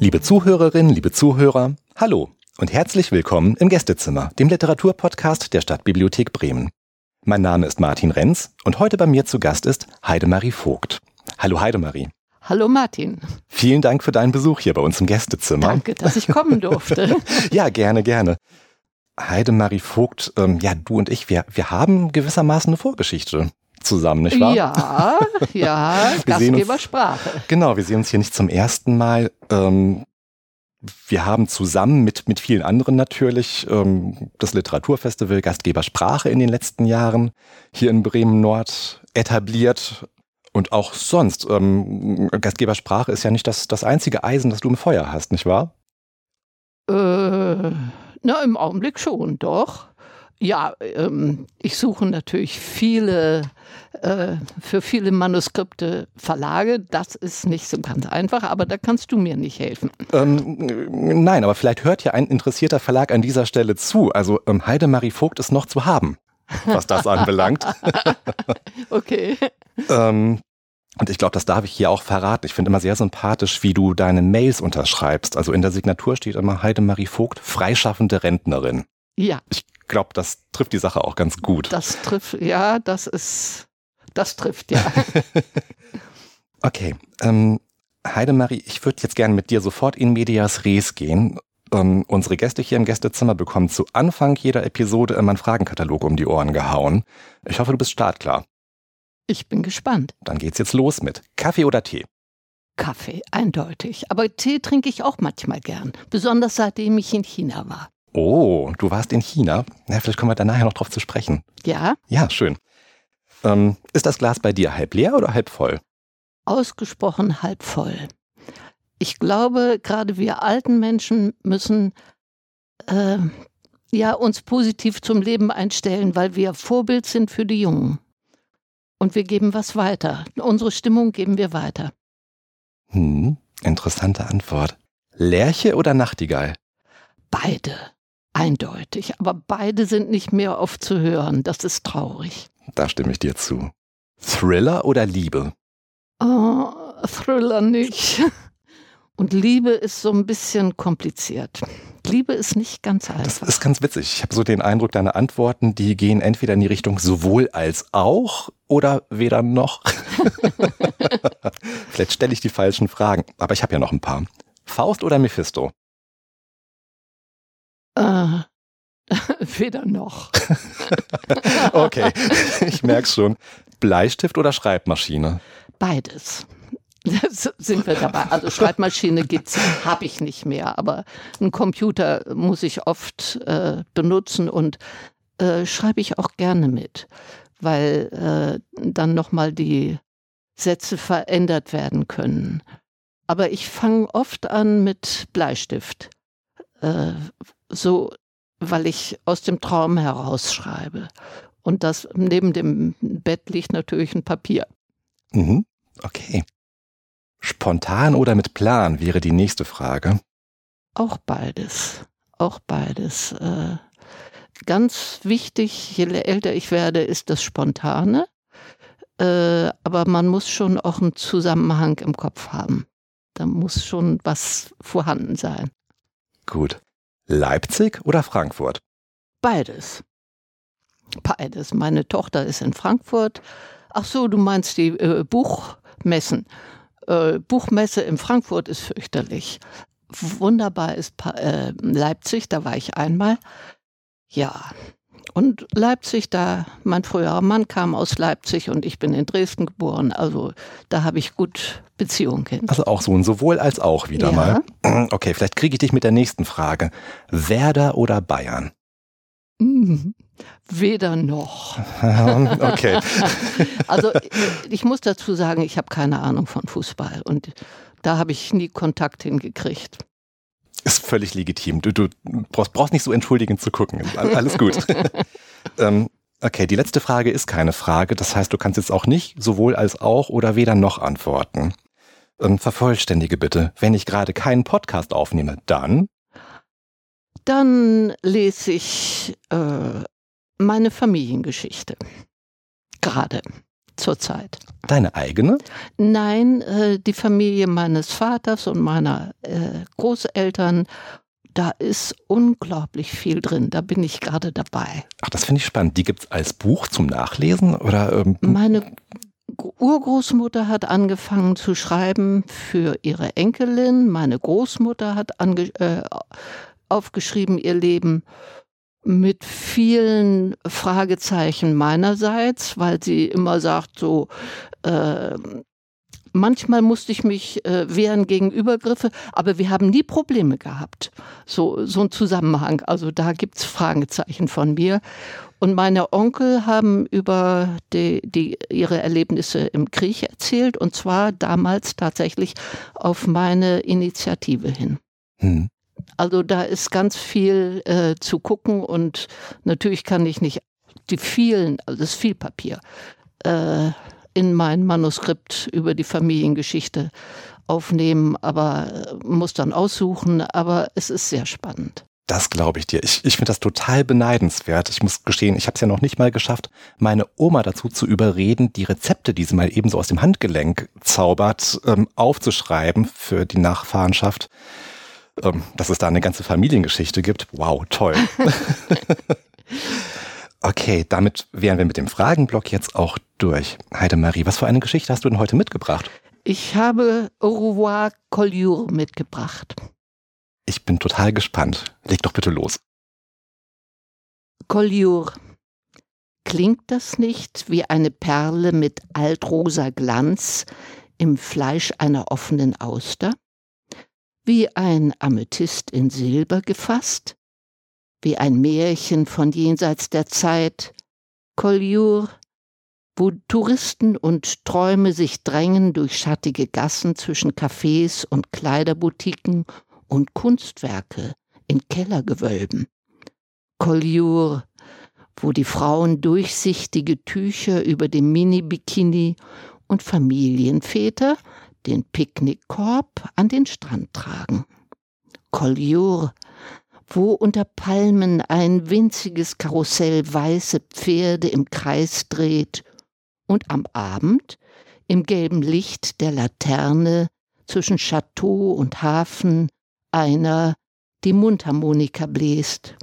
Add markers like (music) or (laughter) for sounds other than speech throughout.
Liebe Zuhörerinnen, liebe Zuhörer, hallo und herzlich willkommen im Gästezimmer, dem Literaturpodcast der Stadtbibliothek Bremen. Mein Name ist Martin Renz und heute bei mir zu Gast ist Heidemarie Vogt. Hallo Heidemarie. Hallo Martin. Vielen Dank für deinen Besuch hier bei uns im Gästezimmer. Danke, dass ich kommen durfte. (laughs) ja, gerne, gerne. Heidemarie Vogt, ähm, ja, du und ich, wir, wir haben gewissermaßen eine Vorgeschichte zusammen, nicht wahr? Ja, ja, (laughs) Gastgebersprache. Genau, wir sehen uns hier nicht zum ersten Mal. Ähm, wir haben zusammen mit, mit vielen anderen natürlich ähm, das Literaturfestival Gastgebersprache in den letzten Jahren hier in Bremen Nord etabliert. Und auch sonst, ähm, Gastgebersprache ist ja nicht das, das einzige Eisen, das du im Feuer hast, nicht wahr? Äh, na, im Augenblick schon, doch. Ja, ähm, ich suche natürlich viele, äh, für viele Manuskripte Verlage. Das ist nicht so ganz einfach, aber da kannst du mir nicht helfen. Ähm, nein, aber vielleicht hört ja ein interessierter Verlag an dieser Stelle zu. Also ähm, Heidemarie Vogt ist noch zu haben, was das anbelangt. (laughs) okay. Ähm, und ich glaube, das darf ich hier auch verraten. Ich finde immer sehr sympathisch, wie du deine Mails unterschreibst. Also in der Signatur steht immer Heidemarie Vogt, freischaffende Rentnerin. Ja. Ich glaube, das trifft die Sache auch ganz gut. Das trifft, ja, das ist, das trifft, ja. (laughs) okay. Ähm, Heidemarie, ich würde jetzt gerne mit dir sofort in Medias Res gehen. Ähm, unsere Gäste hier im Gästezimmer bekommen zu Anfang jeder Episode immer einen Fragenkatalog um die Ohren gehauen. Ich hoffe, du bist startklar. Ich bin gespannt. Dann geht's jetzt los mit Kaffee oder Tee? Kaffee, eindeutig. Aber Tee trinke ich auch manchmal gern, besonders seitdem ich in China war. Oh, du warst in China. Na, vielleicht kommen wir da nachher noch drauf zu sprechen. Ja? Ja, schön. Ähm, ist das Glas bei dir halb leer oder halb voll? Ausgesprochen halb voll. Ich glaube, gerade wir alten Menschen müssen äh, ja uns positiv zum Leben einstellen, weil wir Vorbild sind für die Jungen. Und wir geben was weiter. Unsere Stimmung geben wir weiter. Hm, interessante Antwort. Lerche oder Nachtigall? Beide. Eindeutig. Aber beide sind nicht mehr oft zu hören. Das ist traurig. Da stimme ich dir zu. Thriller oder Liebe? Oh, Thriller nicht. (laughs) Und Liebe ist so ein bisschen kompliziert. Liebe ist nicht ganz einfach. Das ist ganz witzig. Ich habe so den Eindruck, deine Antworten, die gehen entweder in die Richtung sowohl als auch oder weder noch. (laughs) Vielleicht stelle ich die falschen Fragen, aber ich habe ja noch ein paar. Faust oder Mephisto? Äh, (laughs) weder noch. (laughs) okay, ich merke schon. Bleistift oder Schreibmaschine? Beides. Sind wir dabei. Also Schreibmaschine gibt's, habe ich nicht mehr, aber einen Computer muss ich oft äh, benutzen und äh, schreibe ich auch gerne mit, weil äh, dann nochmal die Sätze verändert werden können. Aber ich fange oft an mit Bleistift, äh, so, weil ich aus dem Traum heraus schreibe. Und das neben dem Bett liegt natürlich ein Papier. Mhm. Okay. Spontan oder mit Plan wäre die nächste Frage. Auch beides. Auch beides. Äh, ganz wichtig, je älter ich werde, ist das Spontane. Äh, aber man muss schon auch einen Zusammenhang im Kopf haben. Da muss schon was vorhanden sein. Gut. Leipzig oder Frankfurt? Beides. Beides. Meine Tochter ist in Frankfurt. Ach so, du meinst die äh, Buchmessen. Äh, Buchmesse in Frankfurt ist fürchterlich. Wunderbar ist pa äh, Leipzig, da war ich einmal. Ja. Und Leipzig, da mein früherer Mann kam aus Leipzig und ich bin in Dresden geboren. Also da habe ich gut Beziehungen hin. Also auch so ein sowohl als auch wieder Ja. mal. (clears throat) Okay, vielleicht kriege ich dich mit der nächsten Frage. Werder oder Bayern? Mhm. Weder noch. (laughs) okay. (laughs) Also ich- muss dazu sagen, ich habe keine Ahnung von Fußball und da habe ich nie Kontakt hingekriegt. Ist völlig legitim. Du, du brauchst, brauchst nicht so entschuldigend zu gucken. Alles gut. (laughs) ähm, okay, die letzte Frage ist keine Frage. Das heißt, du kannst jetzt auch nicht sowohl als auch oder weder noch antworten. Ähm, vervollständige bitte. Wenn ich gerade keinen Podcast aufnehme, dann? Dann lese ich äh, meine Familiengeschichte. Gerade zurzeit. Deine eigene? Nein, äh, die Familie meines Vaters und meiner äh, Großeltern. Da ist unglaublich viel drin. Da bin ich gerade dabei. Ach, das finde ich spannend. Die gibt es als Buch zum Nachlesen? Oder, ähm, Meine Urgroßmutter hat angefangen zu schreiben für ihre Enkelin. Meine Großmutter hat äh, aufgeschrieben ihr Leben mit vielen Fragezeichen meinerseits, weil sie immer sagt, so, äh, manchmal musste ich mich äh, wehren gegen Übergriffe, aber wir haben nie Probleme gehabt. So, so ein Zusammenhang. Also da gibt's Fragezeichen von mir. Und meine Onkel haben über die, die, ihre Erlebnisse im Krieg erzählt, und zwar damals tatsächlich auf meine Initiative hin. Hm. Also da ist ganz viel äh, zu gucken und natürlich kann ich nicht die vielen, also das viel Papier, äh, in mein Manuskript über die Familiengeschichte aufnehmen, aber äh, muss dann aussuchen. Aber es ist sehr spannend. Das glaube ich dir. Ich, ich finde das total beneidenswert. Ich muss gestehen, ich habe es ja noch nicht mal geschafft, meine Oma dazu zu überreden, die Rezepte, die sie mal ebenso aus dem Handgelenk zaubert, ähm, aufzuschreiben für die Nachfahrenschaft ähm, dass es da eine ganze Familiengeschichte gibt. Wow, toll. (laughs) okay, damit wären wir mit dem Fragenblock jetzt auch durch. Heidemarie, was für eine Geschichte hast du denn heute mitgebracht? Ich habe Au revoir Collioure mitgebracht. Ich bin total gespannt. Leg doch bitte los. Collioure. Klingt das nicht wie eine Perle mit altrosa Glanz im Fleisch einer offenen Auster? Wie ein Amethyst in Silber gefasst, wie ein Märchen von jenseits der Zeit, Collioure, wo Touristen und Träume sich drängen durch schattige Gassen zwischen Cafés und Kleiderboutiquen und Kunstwerke in Kellergewölben. Collioure, wo die Frauen durchsichtige Tücher über dem Mini-Bikini und Familienväter den Picknickkorb an den Strand tragen. Collioure, wo unter Palmen ein winziges Karussell weiße Pferde im Kreis dreht und am Abend im gelben Licht der Laterne zwischen Chateau und Hafen einer die Mundharmonika bläst.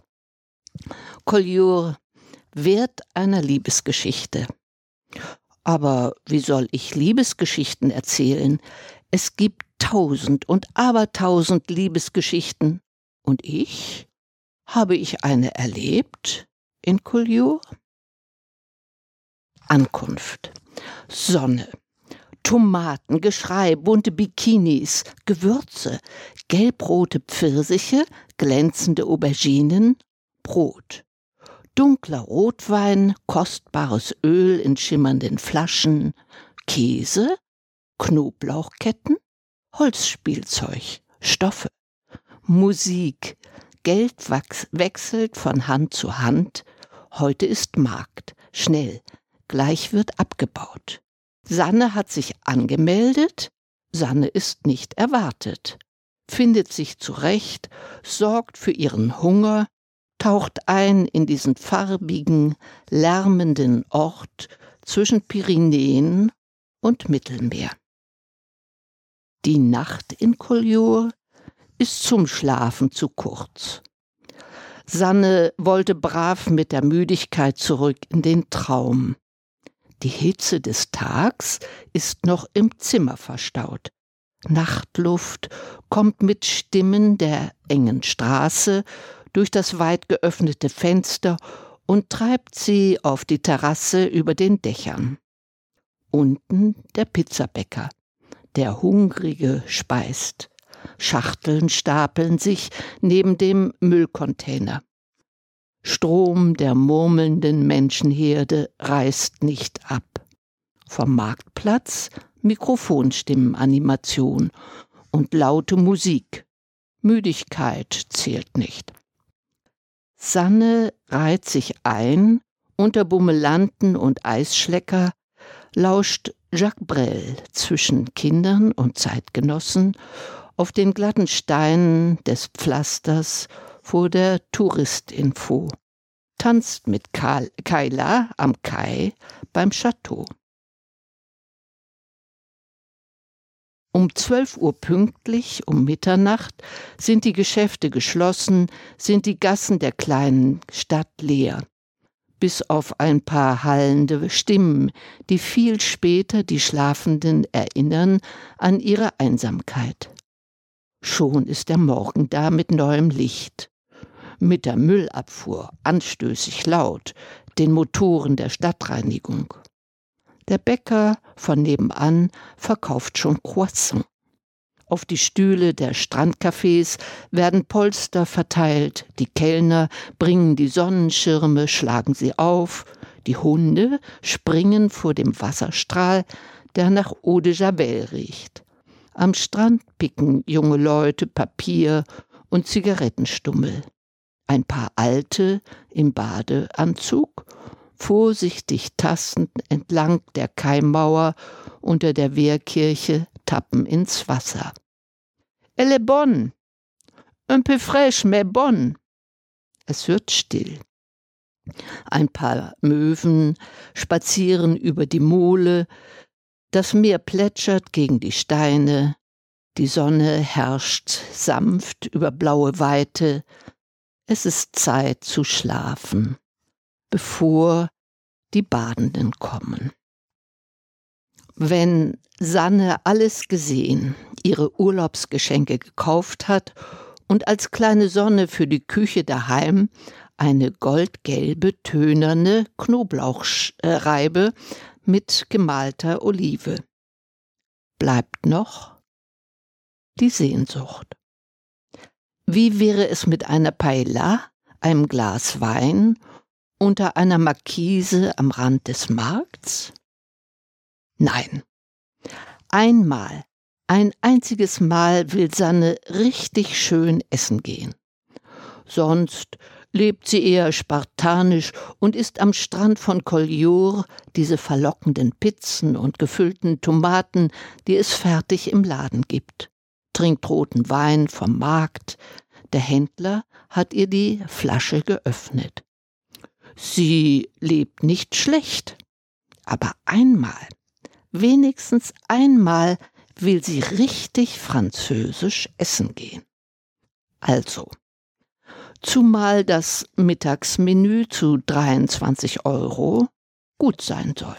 Collioure, Wert einer Liebesgeschichte. Aber wie soll ich Liebesgeschichten erzählen? Es gibt tausend und abertausend Liebesgeschichten. Und ich? Habe ich eine erlebt in Collioure? Ankunft. Sonne. Tomaten, Geschrei, bunte Bikinis, Gewürze, gelbrote Pfirsiche, glänzende Auberginen, Brot dunkler Rotwein, kostbares Öl in schimmernden Flaschen, Käse, Knoblauchketten, Holzspielzeug, Stoffe, Musik, Geld wechselt von Hand zu Hand, heute ist Markt, schnell, gleich wird abgebaut. Sanne hat sich angemeldet, Sanne ist nicht erwartet, findet sich zurecht, sorgt für ihren Hunger, taucht ein in diesen farbigen, lärmenden Ort zwischen Pyrenäen und Mittelmeer. Die Nacht in Collioure ist zum Schlafen zu kurz. Sanne wollte brav mit der Müdigkeit zurück in den Traum. Die Hitze des Tags ist noch im Zimmer verstaut. Nachtluft kommt mit Stimmen der engen Straße durch das weit geöffnete Fenster und treibt sie auf die Terrasse über den Dächern. Unten der Pizzabäcker. Der Hungrige speist. Schachteln stapeln sich neben dem Müllcontainer. Strom der murmelnden Menschenherde reißt nicht ab. Vom Marktplatz Mikrofonstimmenanimation und laute Musik. Müdigkeit zählt nicht. Sanne reiht sich ein unter Bummelanten und Eisschlecker, lauscht Jacques Brel zwischen Kindern und Zeitgenossen auf den glatten Steinen des Pflasters vor der Touristinfo, tanzt mit Kaila am Kai beim Chateau. Um zwölf Uhr pünktlich, um Mitternacht, sind die Geschäfte geschlossen, sind die Gassen der kleinen Stadt leer. Bis auf ein paar hallende Stimmen, die viel später die Schlafenden erinnern an ihre Einsamkeit. Schon ist der Morgen da mit neuem Licht. Mit der Müllabfuhr, anstößig laut, den Motoren der Stadtreinigung. Der Bäcker von nebenan verkauft schon Croissant. Auf die Stühle der Strandcafés werden Polster verteilt, die Kellner bringen die Sonnenschirme, schlagen sie auf, die Hunde springen vor dem Wasserstrahl, der nach Eau de Javel riecht. Am Strand picken junge Leute Papier und Zigarettenstummel. Ein paar Alte im Badeanzug vorsichtig tastend entlang der Keimmauer unter der Wehrkirche tappen ins Wasser. Elle est bonne. Un peu fraîche, mais bonne. Es wird still. Ein paar Möwen spazieren über die Mole, das Meer plätschert gegen die Steine, die Sonne herrscht sanft über blaue Weite, es ist Zeit zu schlafen bevor die Badenden kommen. Wenn Sanne alles gesehen, ihre Urlaubsgeschenke gekauft hat und als kleine Sonne für die Küche daheim eine goldgelbe, tönerne Knoblauchreibe mit gemalter Olive. Bleibt noch die Sehnsucht. Wie wäre es mit einer Paella, einem Glas Wein unter einer Markise am Rand des Markts? Nein. Einmal, ein einziges Mal will Sanne richtig schön essen gehen. Sonst lebt sie eher spartanisch und isst am Strand von Collioure diese verlockenden Pizzen und gefüllten Tomaten, die es fertig im Laden gibt, trinkt roten Wein vom Markt, der Händler hat ihr die Flasche geöffnet. Sie lebt nicht schlecht, aber einmal, wenigstens einmal will sie richtig französisch essen gehen. Also, zumal das Mittagsmenü zu 23 Euro gut sein soll.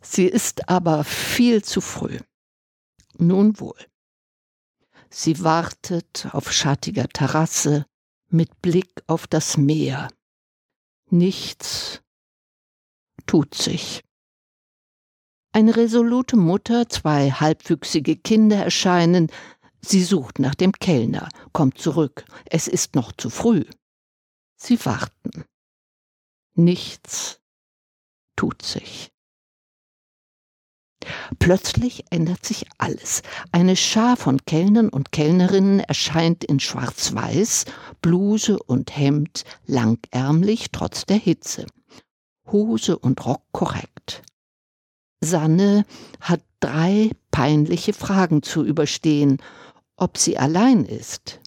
Sie ist aber viel zu früh. Nun wohl. Sie wartet auf schattiger Terrasse mit Blick auf das Meer Nichts tut sich. Eine resolute Mutter, zwei halbwüchsige Kinder erscheinen, sie sucht nach dem Kellner, kommt zurück, es ist noch zu früh. Sie warten. Nichts tut sich. Plötzlich ändert sich alles. Eine Schar von Kellnern und Kellnerinnen erscheint in Schwarz-Weiß, Bluse und Hemd langärmlich trotz der Hitze. Hose und Rock korrekt. Sanne hat drei peinliche Fragen zu überstehen. Ob sie allein ist?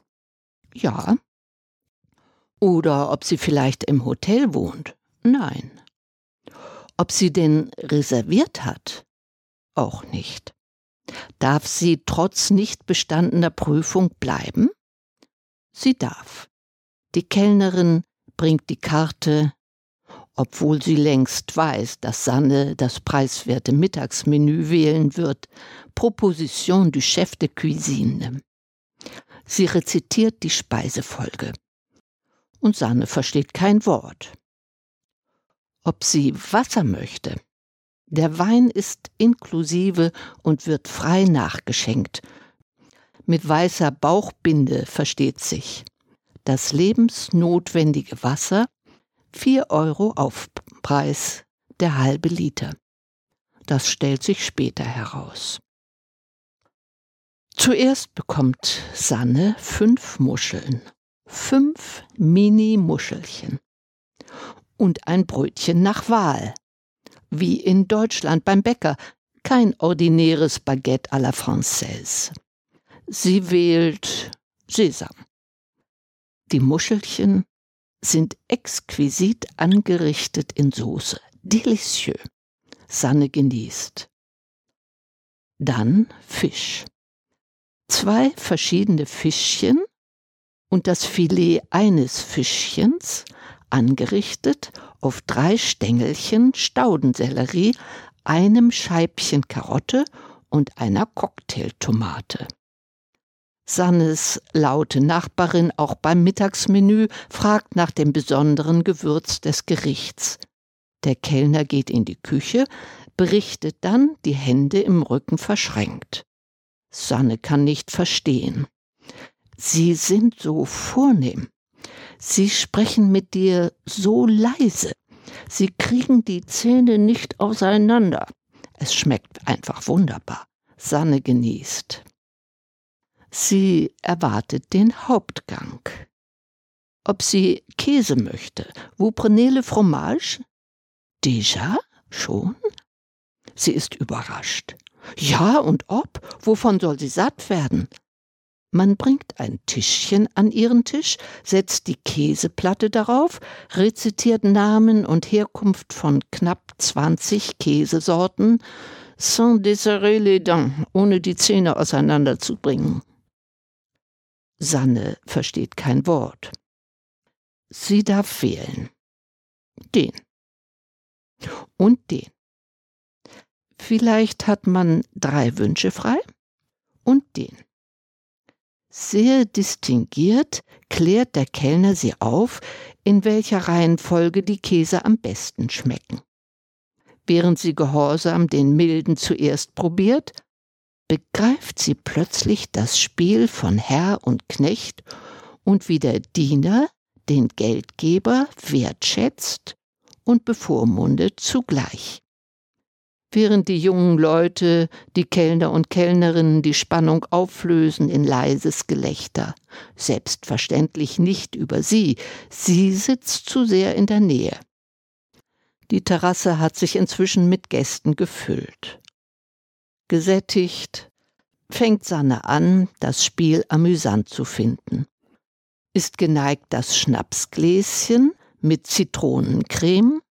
Ja. Oder ob sie vielleicht im Hotel wohnt? Nein. Ob sie denn reserviert hat? Auch nicht. Darf sie trotz nicht bestandener Prüfung bleiben? Sie darf. Die Kellnerin bringt die Karte, obwohl sie längst weiß, dass Sanne das preiswerte Mittagsmenü wählen wird, Proposition du Chef de Cuisine. Sie rezitiert die Speisefolge. Und Sanne versteht kein Wort. Ob sie Wasser möchte, der Wein ist inklusive und wird frei nachgeschenkt. Mit weißer Bauchbinde versteht sich. Das lebensnotwendige Wasser, vier Euro Aufpreis, der halbe Liter. Das stellt sich später heraus. Zuerst bekommt Sanne fünf Muscheln, fünf Mini-Muschelchen und ein Brötchen nach Wahl wie in Deutschland beim Bäcker, kein ordinäres Baguette à la Française. Sie wählt Sesam. Die Muschelchen sind exquisit angerichtet in Soße. Delicieux. Sanne genießt. Dann Fisch. Zwei verschiedene Fischchen und das Filet eines Fischchens, angerichtet auf drei Stängelchen Staudensellerie, einem Scheibchen Karotte und einer Cocktailtomate. Sannes laute Nachbarin auch beim Mittagsmenü fragt nach dem besonderen Gewürz des Gerichts. Der Kellner geht in die Küche, berichtet dann, die Hände im Rücken verschränkt. Sanne kann nicht verstehen. Sie sind so vornehm. Sie sprechen mit dir so leise. Sie kriegen die Zähne nicht auseinander. Es schmeckt einfach wunderbar. Sanne genießt. Sie erwartet den Hauptgang. Ob sie Käse möchte. Vous prenez le fromage? Déjà? Schon? Sie ist überrascht. Ja, und ob? Wovon soll sie satt werden? Man bringt ein Tischchen an ihren Tisch, setzt die Käseplatte darauf, rezitiert Namen und Herkunft von knapp 20 Käsesorten, sans desserrer les dents, ohne die Zähne auseinanderzubringen. Sanne versteht kein Wort. Sie darf wählen. Den. Und den. Vielleicht hat man drei Wünsche frei und den. Sehr distinguiert klärt der Kellner sie auf, in welcher Reihenfolge die Käse am besten schmecken. Während sie gehorsam den milden zuerst probiert, begreift sie plötzlich das Spiel von Herr und Knecht und wie der Diener den Geldgeber wertschätzt und bevormundet zugleich. Während die jungen Leute, die Kellner und Kellnerinnen die Spannung auflösen in leises Gelächter. Selbstverständlich nicht über sie, sie sitzt zu sehr in der Nähe. Die Terrasse hat sich inzwischen mit Gästen gefüllt. Gesättigt fängt Sanne an, das Spiel amüsant zu finden. Ist geneigt, das Schnapsgläschen mit Zitronencreme,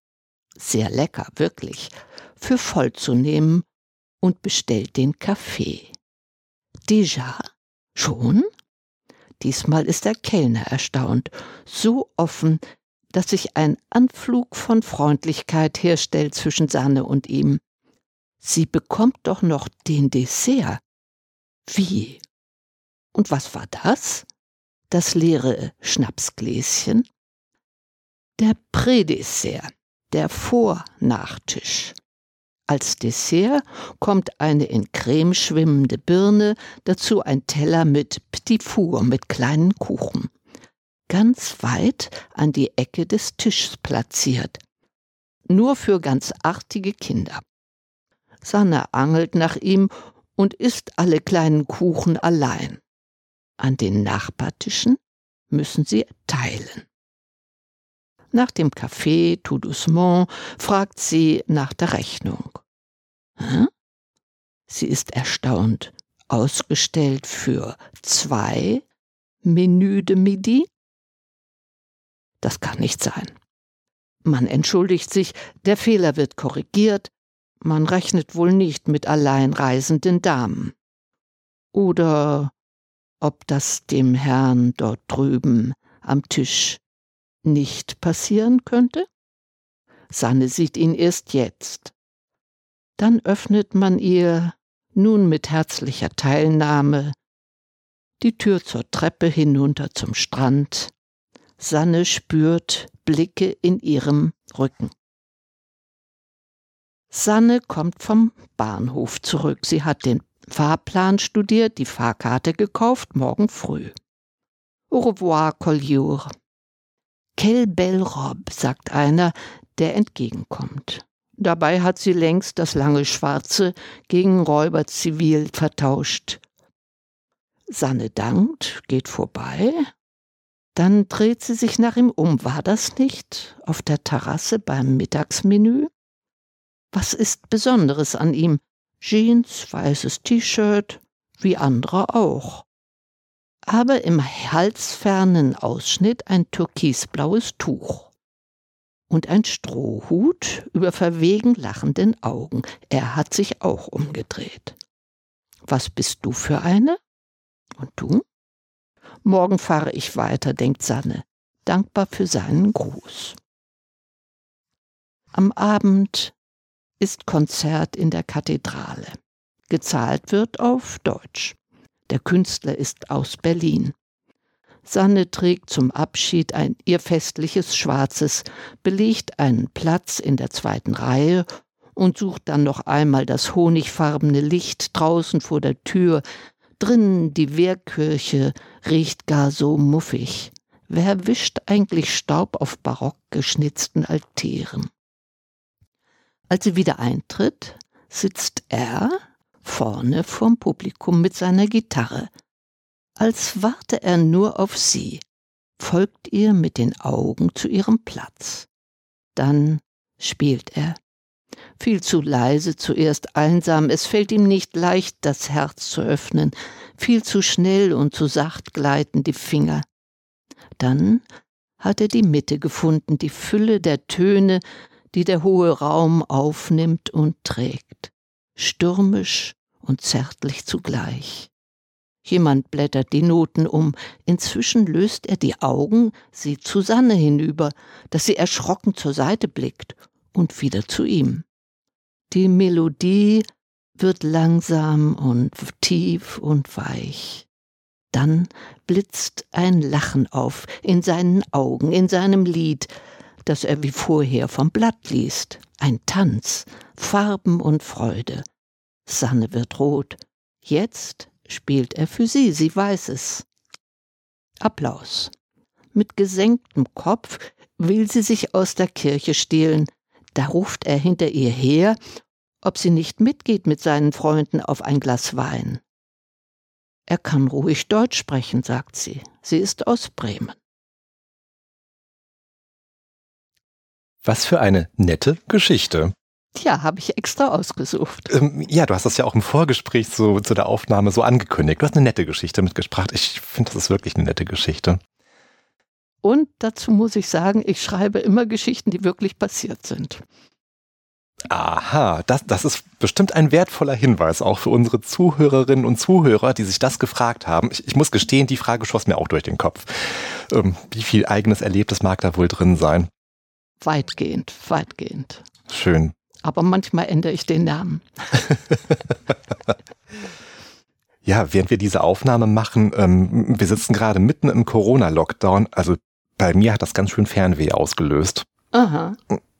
sehr lecker, wirklich, für voll zu nehmen und bestellt den Kaffee. Déjà? Schon? Diesmal ist der Kellner erstaunt, so offen, dass sich ein Anflug von Freundlichkeit herstellt zwischen Sanne und ihm. Sie bekommt doch noch den Dessert. Wie? Und was war das? Das leere Schnapsgläschen? Der Prädessert, der Vornachtisch. Als Dessert kommt eine in Creme schwimmende Birne, dazu ein Teller mit Petit Four mit kleinen Kuchen. Ganz weit an die Ecke des Tisches platziert. Nur für ganz artige Kinder. Sanne angelt nach ihm und isst alle kleinen Kuchen allein. An den Nachbartischen müssen sie teilen. Nach dem Kaffee tout doucement fragt sie nach der Rechnung. Hä? Sie ist erstaunt. Ausgestellt für zwei Menü de Midi? Das kann nicht sein. Man entschuldigt sich, der Fehler wird korrigiert, man rechnet wohl nicht mit alleinreisenden Damen. Oder ob das dem Herrn dort drüben am Tisch nicht passieren könnte? Sanne sieht ihn erst jetzt. Dann öffnet man ihr, nun mit herzlicher Teilnahme, die Tür zur Treppe hinunter zum Strand. Sanne spürt Blicke in ihrem Rücken. Sanne kommt vom Bahnhof zurück. Sie hat den Fahrplan studiert, die Fahrkarte gekauft, morgen früh. Au revoir, Collioure. Robe, sagt einer, der entgegenkommt. Dabei hat sie längst das lange Schwarze gegen Räuber zivil vertauscht. Sanne dankt, geht vorbei. Dann dreht sie sich nach ihm um. War das nicht auf der Terrasse beim Mittagsmenü? Was ist Besonderes an ihm? Jeans, weißes T-Shirt, wie andere auch. Aber im halsfernen Ausschnitt ein türkisblaues Tuch und ein Strohhut über verwegen lachenden Augen. Er hat sich auch umgedreht. Was bist du für eine? Und du? Morgen fahre ich weiter, denkt Sanne, dankbar für seinen Gruß. Am Abend ist Konzert in der Kathedrale. Gezahlt wird auf Deutsch. Der Künstler ist aus Berlin. Sanne trägt zum Abschied ein ihr festliches Schwarzes, belegt einen Platz in der zweiten Reihe und sucht dann noch einmal das honigfarbene Licht draußen vor der Tür. Drinnen die Wehrkirche riecht gar so muffig. Wer wischt eigentlich Staub auf barock geschnitzten Altären? Als sie wieder eintritt, sitzt er vorne vorm Publikum mit seiner Gitarre, als warte er nur auf sie, folgt ihr mit den Augen zu ihrem Platz. Dann spielt er. Viel zu leise, zuerst einsam, es fällt ihm nicht leicht, das Herz zu öffnen, viel zu schnell und zu sacht gleiten die Finger. Dann hat er die Mitte gefunden, die Fülle der Töne, die der hohe Raum aufnimmt und trägt, stürmisch und zärtlich zugleich. Jemand blättert die Noten um. Inzwischen löst er die Augen, sieht zu Sanne hinüber, dass sie erschrocken zur Seite blickt und wieder zu ihm. Die Melodie wird langsam und tief und weich. Dann blitzt ein Lachen auf in seinen Augen, in seinem Lied, das er wie vorher vom Blatt liest. Ein Tanz, Farben und Freude. Sanne wird rot. Jetzt spielt er für sie, sie weiß es. Applaus. Mit gesenktem Kopf will sie sich aus der Kirche stehlen. Da ruft er hinter ihr her, ob sie nicht mitgeht mit seinen Freunden auf ein Glas Wein. Er kann ruhig Deutsch sprechen, sagt sie. Sie ist aus Bremen. Was für eine nette Geschichte. Tja, habe ich extra ausgesucht. Ähm, ja, du hast das ja auch im Vorgespräch so, zu der Aufnahme so angekündigt. Du hast eine nette Geschichte mitgebracht. Ich finde, das ist wirklich eine nette Geschichte. Und dazu muss ich sagen, ich schreibe immer Geschichten, die wirklich passiert sind. Aha, das, das ist bestimmt ein wertvoller Hinweis auch für unsere Zuhörerinnen und Zuhörer, die sich das gefragt haben. Ich, ich muss gestehen, die Frage schoss mir auch durch den Kopf. Ähm, wie viel eigenes Erlebtes mag da wohl drin sein? Weitgehend, weitgehend. Schön aber manchmal ändere ich den Namen. (laughs) ja, während wir diese Aufnahme machen, ähm, wir sitzen gerade mitten im Corona-Lockdown. Also bei mir hat das ganz schön Fernweh ausgelöst. Aha.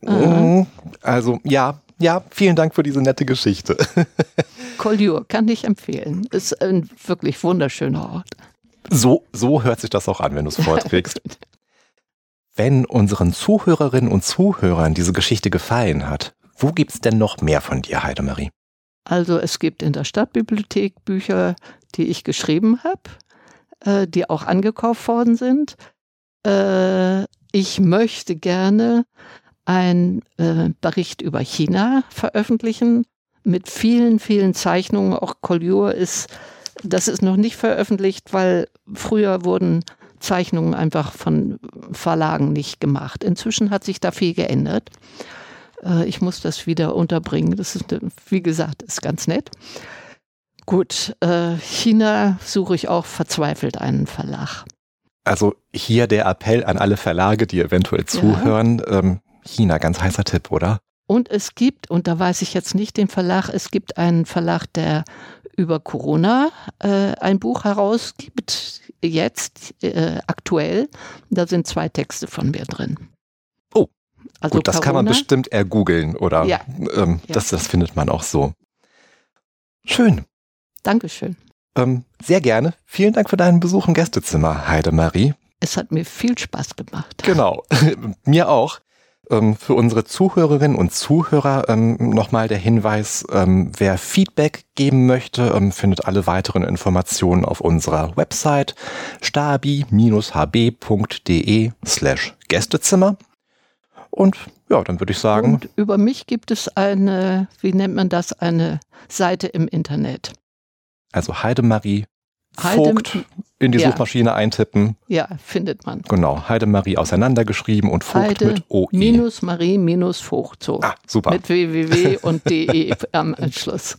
Aha. Also ja, ja, vielen Dank für diese nette Geschichte. (laughs) Collioure kann ich empfehlen. Ist ein wirklich wunderschöner Ort. So, so hört sich das auch an, wenn du es (laughs) vorträgst. Wenn unseren Zuhörerinnen und Zuhörern diese Geschichte gefallen hat, wo gibt es denn noch mehr von dir, Heidemarie? Also es gibt in der Stadtbibliothek Bücher, die ich geschrieben habe, äh, die auch angekauft worden sind. Äh, ich möchte gerne einen äh, Bericht über China veröffentlichen mit vielen, vielen Zeichnungen. Auch Collioure ist, das ist noch nicht veröffentlicht, weil früher wurden Zeichnungen einfach von Verlagen nicht gemacht. Inzwischen hat sich da viel geändert. Äh, ich muss das wieder unterbringen. Das ist, wie gesagt, ist ganz nett. Gut, äh, China suche ich auch verzweifelt einen Verlag. Also hier der Appell an alle Verlage, die eventuell zuhören. Ja. Ähm, China, ganz heißer Tipp, oder? Und es gibt, und da weiß ich jetzt nicht den Verlag, es gibt einen Verlag, der über Corona äh, ein Buch herausgibt, jetzt äh, aktuell. Da sind zwei Texte von mir drin. Also Gut, das Corona? kann man bestimmt eher googeln oder ja. Ähm, ja. Das, das findet man auch so. Schön. Dankeschön. Ähm, sehr gerne. Vielen Dank für deinen Besuch im Gästezimmer, Heidemarie. Es hat mir viel Spaß gemacht. Genau, (laughs) mir auch. Ähm, für unsere Zuhörerinnen und Zuhörer ähm, nochmal der Hinweis, ähm, wer Feedback geben möchte, ähm, findet alle weiteren Informationen auf unserer Website stabi-hb.de slash Gästezimmer. Und Ja, dann würde ich sagen. Und über mich gibt es eine, wie nennt man das, eine Seite im Internet. Also Heidemarie Vogt in die ja. Suchmaschine eintippen. Ja, findet man. Genau, Heidemarie auseinandergeschrieben und Vogt Heide mit OE. Minus Marie minus Vogt, so. Ah, super. Mit www und de (laughs) am Anschluss.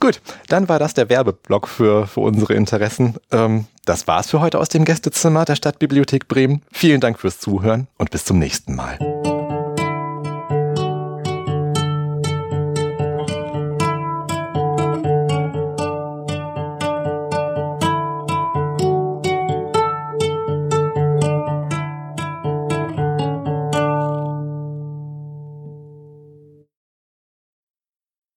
Gut, dann war das der Werbeblock für, für unsere Interessen. Ähm, das war's für heute aus dem Gästezimmer der Stadtbibliothek Bremen. Vielen Dank fürs Zuhören und bis zum nächsten Mal.